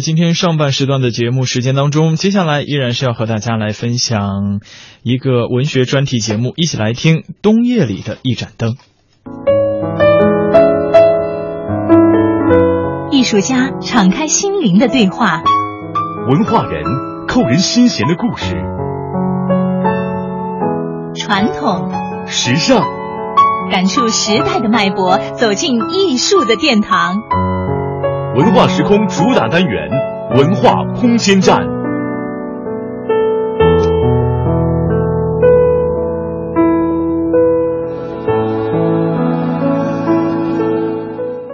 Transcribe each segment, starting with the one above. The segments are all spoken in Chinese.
在今天上半时段的节目时间当中，接下来依然是要和大家来分享一个文学专题节目，一起来听《冬夜里的一盏灯》。艺术家敞开心灵的对话，文化人扣人心弦的故事，传统时尚感触时代的脉搏，走进艺术的殿堂。文化时空主打单元文化空间站。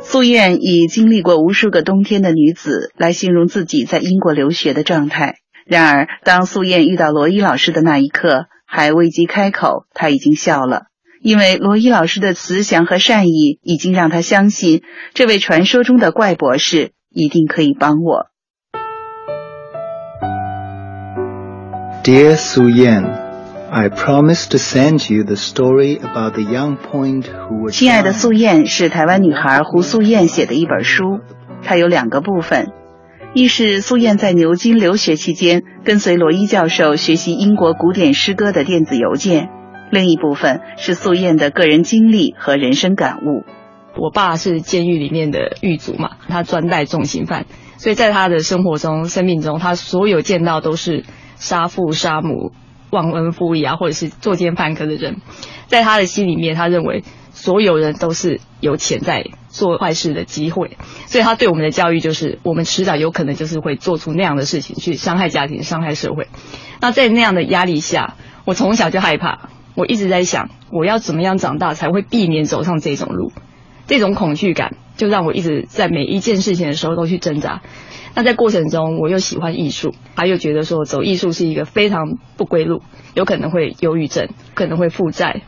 苏燕以经历过无数个冬天的女子来形容自己在英国留学的状态。然而，当苏燕遇到罗伊老师的那一刻，还未及开口，她已经笑了，因为罗伊老师的慈祥和善意已经让他相信，这位传说中的怪博士一定可以帮我。Dear Su Yan, I promised to send you the story about the young point who was. 亲爱的素燕是台湾女孩胡素燕写的一本书，它有两个部分，一是素燕在牛津留学期间跟随罗伊教授学习英国古典诗歌的电子邮件，另一部分是素燕的个人经历和人生感悟。我爸是监狱里面的狱卒嘛，他专带重刑犯，所以在他的生活中、生命中，他所有见到都是杀父杀母、忘恩负义啊，或者是作奸犯科的人。在他的心里面，他认为所有人都是有潜在做坏事的机会，所以他对我们的教育就是，我们迟早有可能就是会做出那样的事情，去伤害家庭、伤害社会。那在那样的压力下，我从小就害怕，我一直在想，我要怎么样长大才会避免走上这种路。这种恐惧感就让我一直在每一件事情的时候都去挣扎。那在过程中，我又喜欢艺术，他又觉得说走艺术是一个非常不归路，有可能会忧郁症，可能会负债，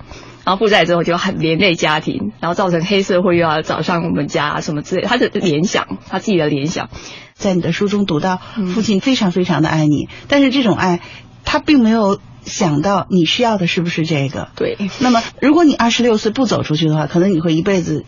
然后负债之后就很连累家庭，然后造成黑社会又要找上我们家什么之类的。他的联想，他自己的联想，在你的书中读到父亲非常非常的爱你，但是这种爱，他并没有想到你需要的是不是这个。对。那么，如果你二十六岁不走出去的话，可能你会一辈子。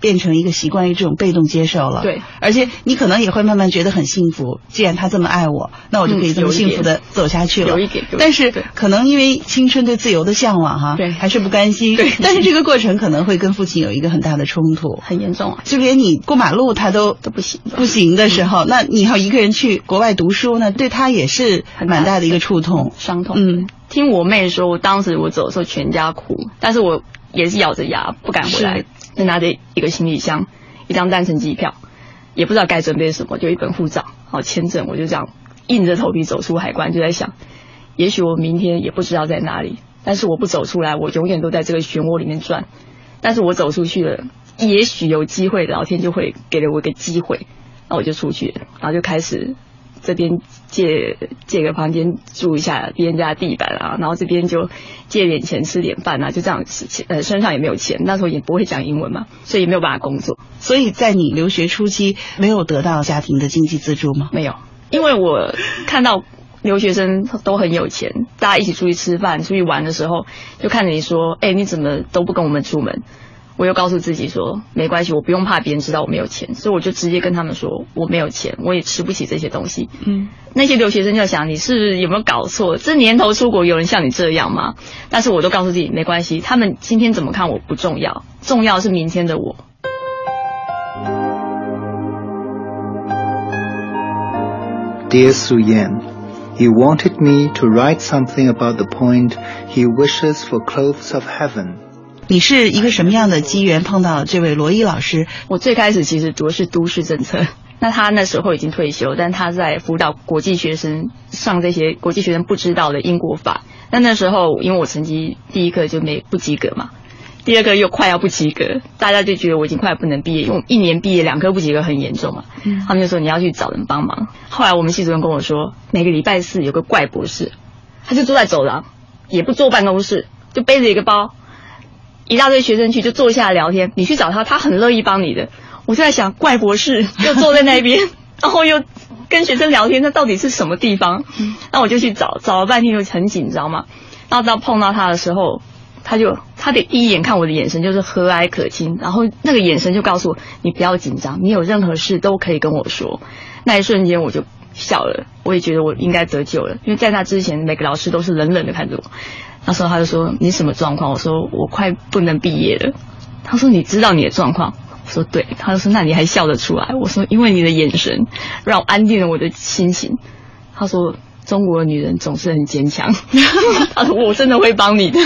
变成一个习惯于这种被动接受了，对，而且你可能也会慢慢觉得很幸福。既然他这么爱我，那我就可以这么幸福的走下去了。有一点，但是可能因为青春对自由的向往，哈，对，还是不甘心。对，但是这个过程可能会跟父亲有一个很大的冲突，很严重啊。就连你过马路他都都不行，不行的时候，那你要一个人去国外读书呢，对他也是蛮大的一个触痛、伤痛。嗯，听我妹说，我当时我走的时候全家哭，但是我也是咬着牙不敢回来，就拿着一个行李箱。一张单程机票，也不知道该准备什么，就一本护照，好签证，我就这样硬着头皮走出海关，就在想，也许我明天也不知道在哪里，但是我不走出来，我永远都在这个漩涡里面转。但是我走出去了，也许有机会，老天就会给了我一个机会，那我就出去，然后就开始这边借借个房间住一下别人家的地板啊，然后这边就借点钱吃点饭啊，就这样呃身上也没有钱，那时候也不会讲英文嘛，所以也没有办法工作。所以在你留学初期没有得到家庭的经济资助吗？没有，因为我看到留学生都很有钱，大家一起出去吃饭、出去玩的时候，就看着你说：“哎、欸，你怎么都不跟我们出门？”我又告诉自己说：“没关系，我不用怕别人知道我没有钱。”所以我就直接跟他们说：“我没有钱，我也吃不起这些东西。”嗯，那些留学生就想：“你是有没有搞错？这年头出国有人像你这样吗？”但是我都告诉自己没关系，他们今天怎么看我不重要，重要是明天的我。Dear Su Yan, he wanted me to write something about the point he wishes for clothes of heaven. 你是一个什么样的机缘碰到这位罗伊老师？我最开始其实读的是都市政策，那他那时候已经退休，但他在辅导国际学生上这些国际学生不知道的英国法。那那时候因为我成绩第一个就没不及格嘛，第二个又快要不及格，大家就觉得我已经快不能毕业，因为一年毕业两科不及格很严重嘛。嗯他们就说你要去找人帮忙。后来我们系主任跟我说，每个礼拜四有个怪博士，他就坐在走廊，也不坐办公室，就背着一个包。一大堆学生去就坐下来聊天，你去找他，他很乐意帮你的。我就在想，怪博士 又坐在那边，然后又跟学生聊天，那到底是什么地方？那我就去找，找了半天就很紧张嘛。然后到碰到他的时候，他就他得第一眼看我的眼神就是和蔼可亲，然后那个眼神就告诉我，你不要紧张，你有任何事都可以跟我说。那一瞬间我就笑了，我也觉得我应该得救了，因为在那之前每个老师都是冷冷的看着我。那时候他就说你什么状况？我说我快不能毕业了。他说你知道你的状况？我说对。他就说那你还笑得出来？我说因为你的眼神让我安定了我的心情。他说中国的女人总是很坚强。他说我真的会帮你的。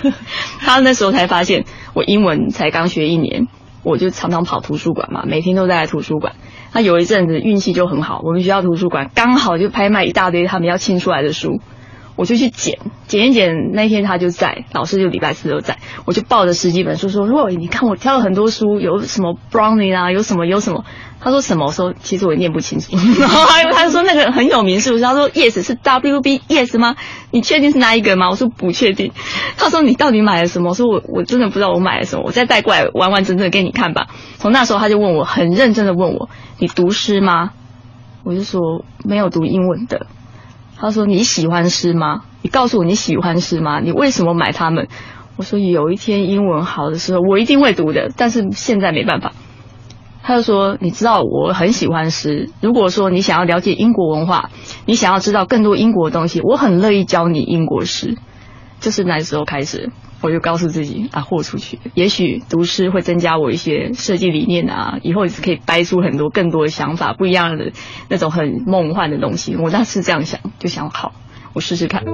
他那时候才发现我英文才刚学一年，我就常常跑图书馆嘛，每天都在图书馆。他有一阵子运气就很好，我们学校图书馆刚好就拍卖一大堆他们要清出来的书。我就去捡，捡一捡。那天他就在，老师就礼拜四都在。我就抱着十几本书说：“Roy，你看我挑了很多书，有什么 Browning 啊，有什么有什么。”他说什么？我说其实我也念不清楚。然 后他说那个很有名是不是？他说 Yes 是 W B Yes 吗？你确定是哪一个吗？我说不确定。他说你到底买了什么？我说我我真的不知道我买了什么。我再带过来完完整整给你看吧。从那时候他就问我，很认真的问我：“你读诗吗？”我就说没有读英文的。他说：“你喜欢诗吗？你告诉我你喜欢诗吗？你为什么买它们？”我说：“有一天英文好的时候，我一定会读的，但是现在没办法。”他就说：“你知道我很喜欢诗。如果说你想要了解英国文化，你想要知道更多英国的东西，我很乐意教你英国诗。”就是那时候开始，我就告诉自己啊，豁出去，也许读诗会增加我一些设计理念啊，以后也是可以掰出很多更多的想法，不一样的那种很梦幻的东西。我当时这样想，就想好，我试试看。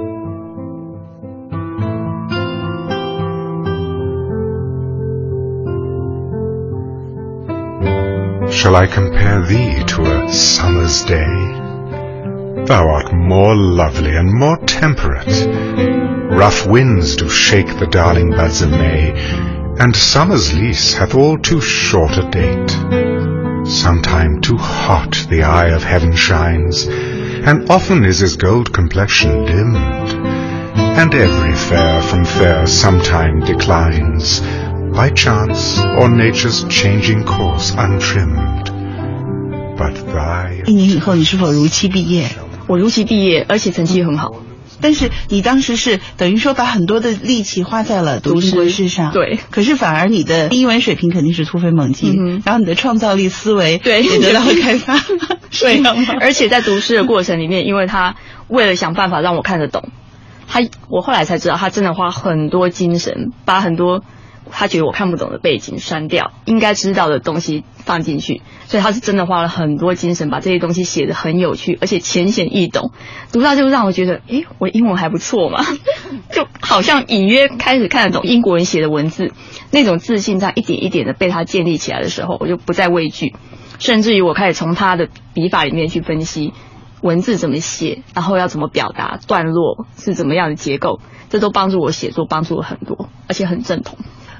Shall I compare thee to a summer's day? Thou art more lovely and more temperate. Rough winds do shake the darling buds of May, and summer's lease hath all too short a date. Sometime too hot the eye of heaven shines, and often is his gold complexion dimmed. And every fair from fair sometime declines, by chance or nature's changing course untrimmed. But thy 一年以后，你是否如期毕业？ 我如期毕业，而且成绩很好。但是你当时是等于说把很多的力气花在了读英国诗上，对。可是反而你的英文水平肯定是突飞猛进，嗯、然后你的创造力思维对 也得到了开发，对。而且在读诗的过程里面，因为他为了想办法让我看得懂，他我后来才知道，他真的花很多精神，把很多。他觉得我看不懂的背景删掉，应该知道的东西放进去，所以他是真的花了很多精神把这些东西写得很有趣，而且浅显易懂。读到就让我觉得，诶，我英文还不错嘛，就好像隐约开始看得懂英国人写的文字，那种自信在一点一点的被他建立起来的时候，我就不再畏惧，甚至于我开始从他的笔法里面去分析文字怎么写，然后要怎么表达，段落是怎么样的结构，这都帮助我写作帮助了很多，而且很正统。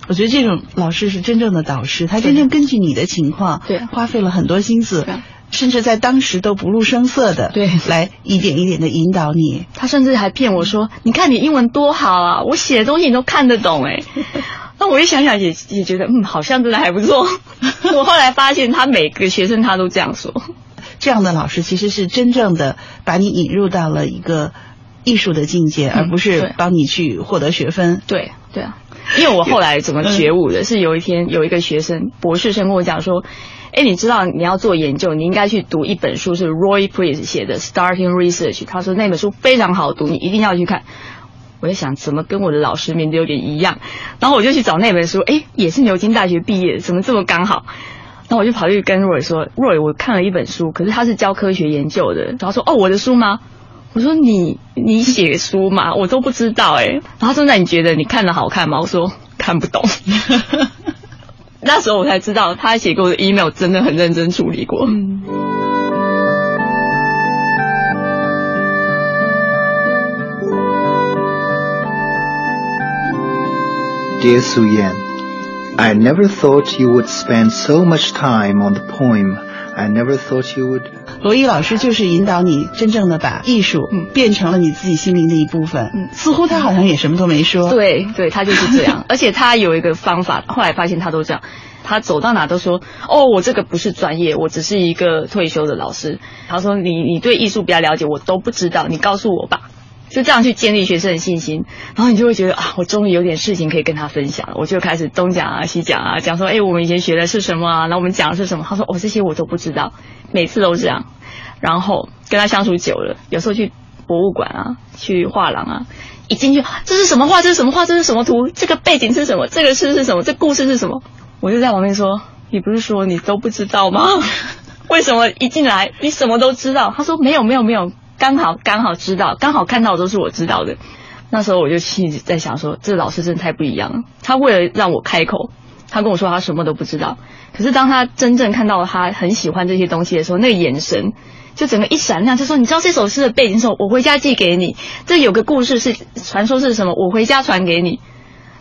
我觉得这种老师是真正的导师，他真正根据你的情况，对，花费了很多心思，甚至在当时都不露声色的，对，来一点一点的引导你。他甚至还骗我说：“你看你英文多好啊，我写的东西你都看得懂。”哎，那我一想想也也觉得，嗯，好像真的还不错。我后来发现，他每个学生他都这样说。这样的老师其实是真正的把你引入到了一个艺术的境界，而不是帮你去获得学分。对对啊。因为我后来怎么觉悟的，是有一天有一个学生博士生跟我讲说，哎，你知道你要做研究，你应该去读一本书，是 Roy Priest 写的《Starting Research》。他说那本书非常好读，你一定要去看。我在想，怎么跟我的老师名字有点一样？然后我就去找那本书，哎，也是牛津大学毕业，怎么这么刚好？然后我就跑去跟 Roy 说，Roy，我看了一本书，可是他是教科学研究的。然后说，哦，我的书吗？我说你你写书嘛，我都不知道哎。然后他说那你觉得你看的好看吗？我说看不懂。那时候我才知道他写给我的 email 真的很认真处理过。嗯 Dear Su Yan, I never thought you would spend so much time on the poem I never thought you would. 罗伊老师就是引导你真正的把艺术变成了你自己心灵的一部分。嗯似乎他好像也什么都没说。对对，他就是这样，而且他有一个方法，后来发现他都这样，他走到哪都说，哦，我这个不是专业，我只是一个退休的老师。他说你你对艺术比较了解，我都不知道，你告诉我吧。就这样去建立学生的信心，然后你就会觉得啊，我终于有点事情可以跟他分享了。我就开始东讲啊西讲啊，讲说，哎，我们以前学的是什么啊？然后我们讲的是什么？他说，哦，这些我都不知道，每次都这样。然后跟他相处久了，有时候去博物馆啊，去画廊啊，一进去，这是什么画？这是什么画？这是什么图？这个背景是什么？这个事是什么？这故事是什么？我就在旁边说，你不是说你都不知道吗？为什么一进来你什么都知道？他说没有没有没有，刚好刚好知道，刚好看到的都是我知道的。那时候我就心里在想说，这老师真的太不一样了。他为了让我开口，他跟我说他什么都不知道。可是当他真正看到他很喜欢这些东西的时候，那个眼神就整个一闪亮，就说：“你知道这首诗的背景是什么？我回家寄给你。这有个故事是传说是什么？我回家传给你。”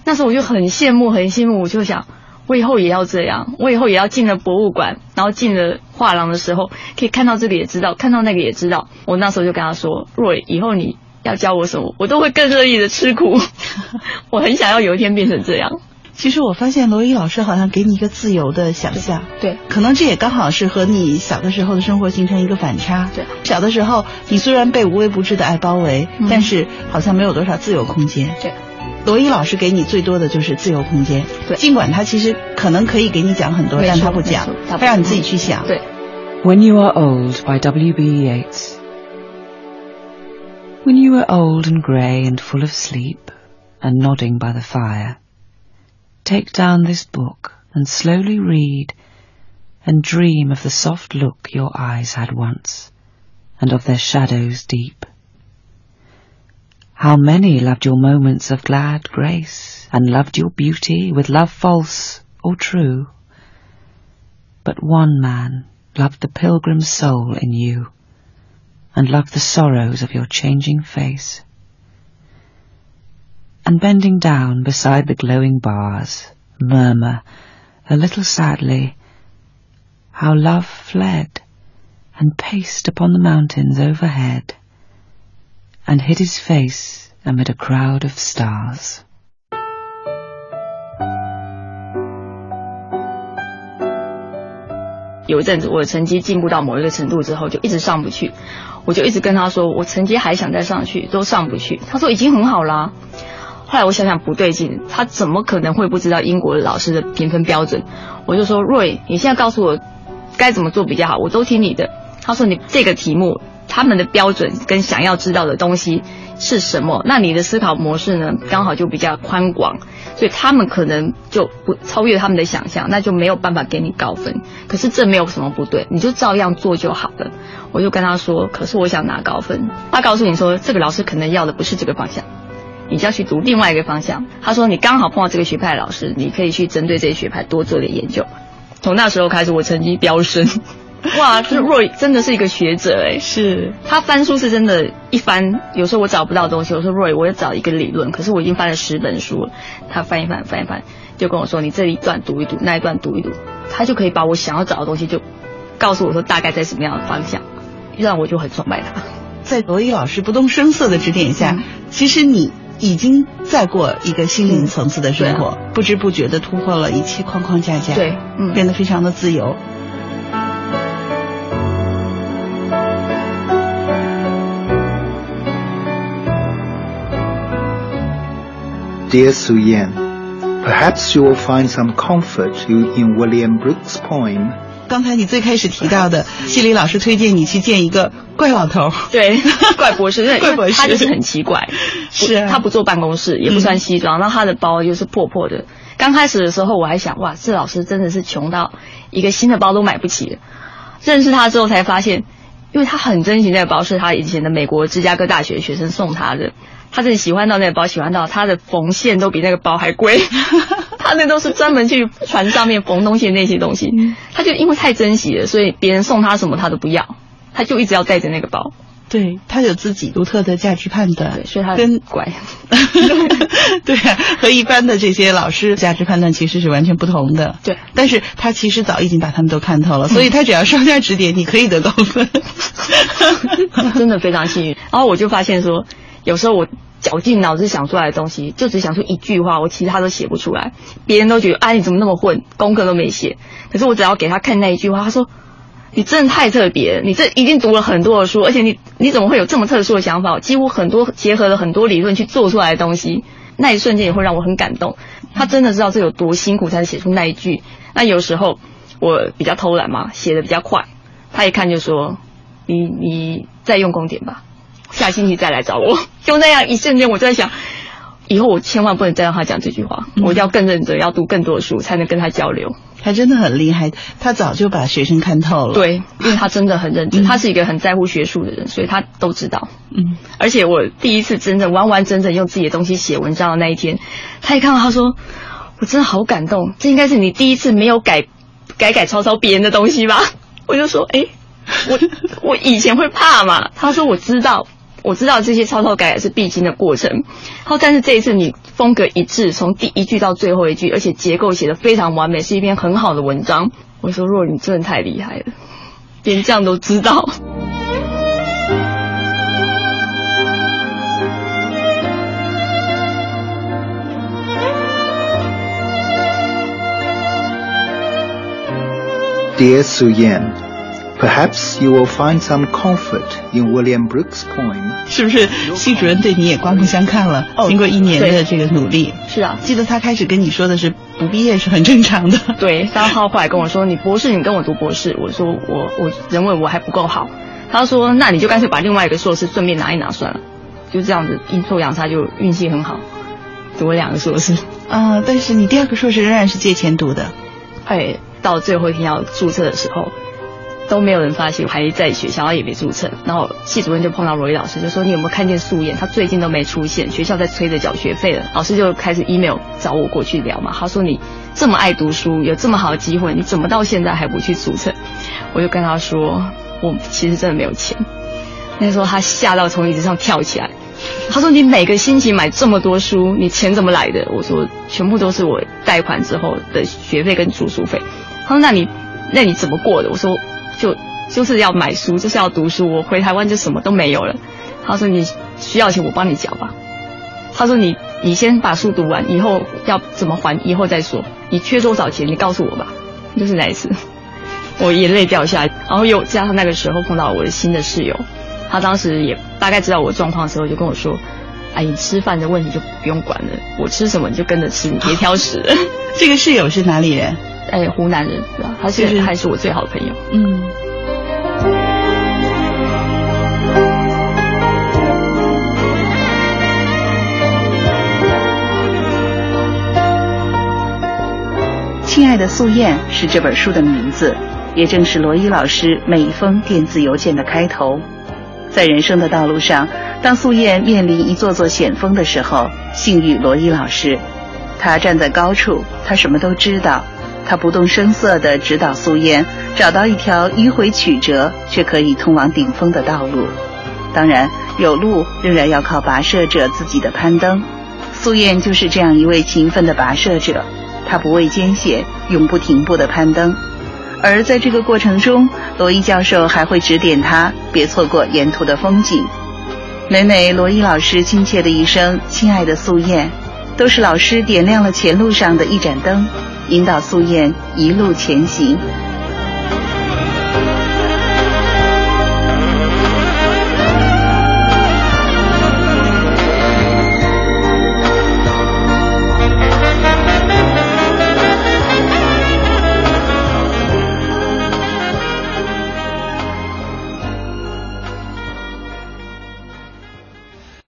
那时候我就很羡慕，很羡慕，我就想，我以后也要这样，我以后也要进了博物馆，然后进了画廊的时候，可以看到这个也知道，看到那个也知道。我那时候就跟他说：“若以后你要教我什么，我都会更乐意的吃苦。我很想要有一天变成这样。”其实我发现罗伊老师好像给你一个自由的想象，对，可能这也刚好是和你小的时候的生活形成一个反差。对，小的时候你虽然被无微不至的爱包围，嗯但是好像没有多少自由空间。对，罗伊老师给你最多的就是自由空间。对尽管他其实可能可以给你讲很多，但他不讲他，不他让你自己去想。对，When You Are Old by W.B. Yeats. When you are old and grey and full of sleep, and nodding by the fire, take down this book and slowly read, and dream of the soft look your eyes had once, and of their shadows deep. How many loved your moments of glad grace, and loved your beauty with love false or true? But one man loved the pilgrim's soul in you, and loved the sorrows of your changing face. And bending down beside the glowing bars, murmur, a little sadly, how love fled, and paced upon the mountains overhead, and hid his face amid a crowd of stars. 有一阵子我的成绩进步到某一个程度之后，就一直上不去，我就一直跟他说，我成绩还想再上去，都上不去。他说已经很好啦。后来我想想不对劲，他怎么可能会不知道英国老师的评分标准？我就说瑞，你现在告诉我该怎么做比较好，我都听你的。他说你这个题目他们的标准跟想要知道的东西是什么？那你的思考模式呢，刚好就比较宽广，所以他们可能就不超越他们的想象，那就没有办法给你高分。可是这没有什么不对，你就照样做就好了。我就跟他说，可是我想拿高分。他告诉你说，这个老师可能要的不是这个方向。你就要去读另外一个方向。他说你刚好碰到这个学派的老师，你可以去针对这些学派多做点研究。从那时候开始，我成绩飙升。哇，这 Roy 真的是一个学者哎，是。他翻书是真的，一翻有时候我找不到东西，我说 Roy 我要找一个理论，可是我已经翻了十本书了，他翻一翻翻一翻，就跟我说你这一段读一读，那一段读一读，他就可以把我想要找的东西就告诉我说大概在什么样的方向，让我就很崇拜他。在罗伊老师不动声色的指点下，嗯其实你已经在过一个心灵层次的生活，不知不觉的突破了一切框框架架，对，嗯，变得非常的自由。Dear Su Yan, perhaps you will find some comfort you- in William Brooks' poem 刚才你最开始提到的，谢里老师推荐你去见一个怪老头，对，怪博士，因为怪博士他就是很奇怪，是啊他不坐办公室，也不穿西装，然后他的包又是破破的。刚开始的时候我还想，哇，这老师真的是穷到一个新的包都买不起了。认识他之后才发现，因为他很珍惜那个包，是他以前的美国芝加哥大学学生送他的。他真的喜欢到那个包，喜欢到他的缝线都比那个包还贵。他那都是专门去船上面缝东西的那些东西，他就因为太珍惜了，所以别人送他什么他都不要，他就一直要带着那个包。对他有自己独特的价值判断，对，所以他跟乖。对啊，和一般的这些老师价值判断其实是完全不同的。对，但是他其实早已经把他们都看透了，所以他只要稍加指点，你可以得高分。真的非常幸运。然后我就发现说，有时候我绞尽脑汁想出来的东西，就只想出一句话，我其他都写不出来。别人都觉得，哎，你怎么那么混，功课都没写。可是我只要给他看那一句话，他说。你真的太特别，你这一定读了很多的书，而且你你怎么会有这么特殊的想法？几乎很多结合了很多理论去做出来的东西，那一瞬间也会让我很感动。他真的知道这有多辛苦才能写出那一句。那有时候我比较偷懒嘛，写的比较快，他一看就说：“你你再用功点吧，下星期再来找我。”就那样一瞬间，我就在想，以后我千万不能再让他讲这句话，我要更认真，要读更多的书，才能跟他交流。他真的很厉害，他早就把学生看透了。对，因为他真的很认真，他是一个很在乎学术的人，所以他都知道。嗯，而且我第一次真正完完整整用自己的东西写文章的那一天，他一看到他说：“我真的好感动，这应该是你第一次没有改 改改抄抄别人的东西吧？”我就说：“哎，我 我以前会怕嘛。”他说：“我知道。”我知道这些抄抄改改是必经的过程，然后但是这一次你风格一致，从第一句到最后一句，而且结构写的非常完美，是一篇很好的文章。我说若你真的太厉害了，连这样都知道。Dear Su Yan。Perhaps you will find some comfort in William Brooks' poem。是不是系主任对你也刮目相看了？经过一年的这个努力，是啊，记得他开始跟你说的是不毕业是很正常的。对，三号后来跟我说你博士，你跟我读博士。我说我我认为我还不够好。他说那你就干脆把另外一个硕士顺便拿一拿算了。就这样子阴错阳差就运气很好，读了两个硕士。啊，但是你第二个硕士仍然是借钱读的。哎，到最后一天要注册的时候。都没有人发现，还在学校也没注册。然后系主任就碰到罗伊老师，就说：“你有没有看见素燕？他最近都没出现，学校在催着缴学费了。”老师就开始 email 找我过去聊嘛。他说：“你这么爱读书，有这么好的机会，你怎么到现在还不去注册？”我就跟他说：“我其实真的没有钱。”那时候他吓到从椅子上跳起来。他说：“你每个星期买这么多书，你钱怎么来的？”我说：“全部都是我贷款之后的学费跟住宿费。”他说：“那你那你怎么过的？”我说。就就是要买书，就是要读书。我回台湾就什么都没有了。他说：“你需要钱，我帮你缴吧。”他说：“你你先把书读完，以后要怎么还，以后再说。你缺多少钱，你告诉我吧。”就是那一次，我眼泪掉下来。然后又加上那个时候碰到我的新的室友，他当时也大概知道我状况的时候，就跟我说：“哎，你吃饭的问题就不用管了，我吃什么你就跟着吃，你别挑食。”这个室友是哪里人？哎，湖南人，对吧？他是还是我最好的朋友。嗯。亲爱的素燕是这本书的名字，也正是罗伊老师每一封电子邮件的开头。在人生的道路上，当素燕面临一座座险峰的时候，幸遇罗伊老师。他站在高处，他什么都知道。他不动声色地指导素燕找到一条迂回曲折却可以通往顶峰的道路。当然，有路仍然要靠跋涉者自己的攀登。素燕就是这样一位勤奋的跋涉者，她不畏艰险，永不停步的攀登。而在这个过程中，罗伊教授还会指点他别错过沿途的风景。每每罗伊老师亲切的一声“亲爱的素燕”，都是老师点亮了前路上的一盏灯。引导素燕一路前行。